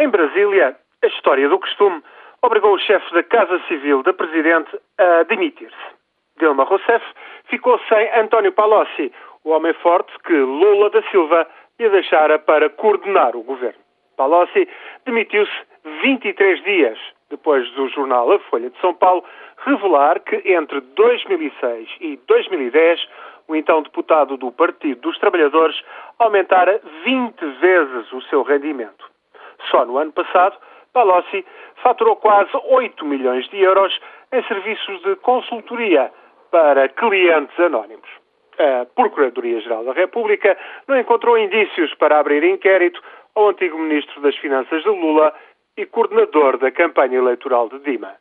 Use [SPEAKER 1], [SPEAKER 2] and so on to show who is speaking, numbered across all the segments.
[SPEAKER 1] Em Brasília, a história do costume obrigou o chefe da Casa Civil da Presidente a demitir-se. Dilma Rousseff ficou sem António Palocci, o homem forte que Lula da Silva lhe deixara para coordenar o governo. Palocci demitiu-se 23 dias depois do jornal A Folha de São Paulo revelar que entre 2006 e 2010 o então deputado do Partido dos Trabalhadores aumentara 20 vezes o seu rendimento. Só no ano passado, Palocci faturou quase 8 milhões de euros em serviços de consultoria para clientes anónimos. A Procuradoria-Geral da República não encontrou indícios para abrir inquérito ao antigo ministro das Finanças de Lula e coordenador da campanha eleitoral de Dima.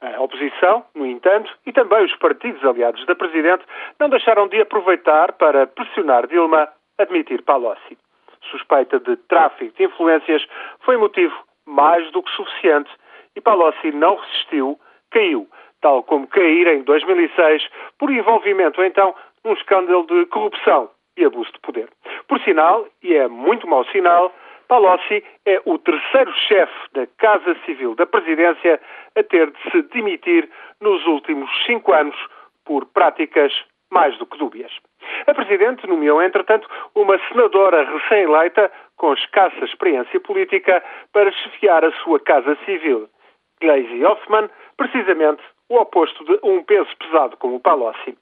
[SPEAKER 1] A oposição, no entanto, e também os partidos aliados da Presidente não deixaram de aproveitar para pressionar Dilma a admitir Palocci suspeita de tráfico de influências foi motivo mais do que suficiente e Palocci não resistiu, caiu, tal como cair em 2006 por envolvimento então num escândalo de corrupção e abuso de poder. Por sinal, e é muito mau sinal, Palocci é o terceiro chefe da Casa Civil da Presidência a ter de se demitir nos últimos cinco anos por práticas mais do que dúbias. A Presidente nomeou, entretanto, uma senadora recém-eleita com escassa experiência política para chefiar a sua Casa Civil. Glazy Hoffman, precisamente o oposto de um peso pesado como o Palocci.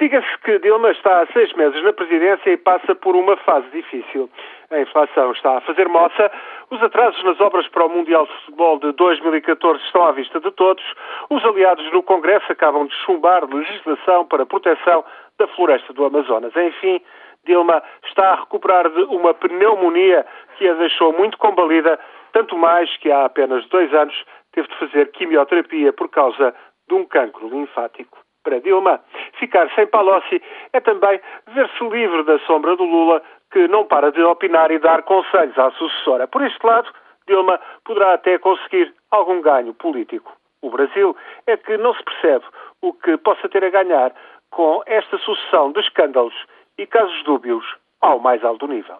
[SPEAKER 1] Diga-se que Dilma está há seis meses na presidência e passa por uma fase difícil. A inflação está a fazer moça, os atrasos nas obras para o Mundial de Futebol de 2014 estão à vista de todos, os aliados no Congresso acabam de chumbar legislação para proteção da floresta do Amazonas. Enfim, Dilma está a recuperar de uma pneumonia que a deixou muito combalida, tanto mais que há apenas dois anos teve de fazer quimioterapia por causa de um cancro linfático. Para Dilma, ficar sem Palocci é também ver-se livre da sombra do Lula, que não para de opinar e dar conselhos à sucessora. Por este lado, Dilma poderá até conseguir algum ganho político. O Brasil é que não se percebe o que possa ter a ganhar com esta sucessão de escândalos e casos dúbios ao mais alto nível.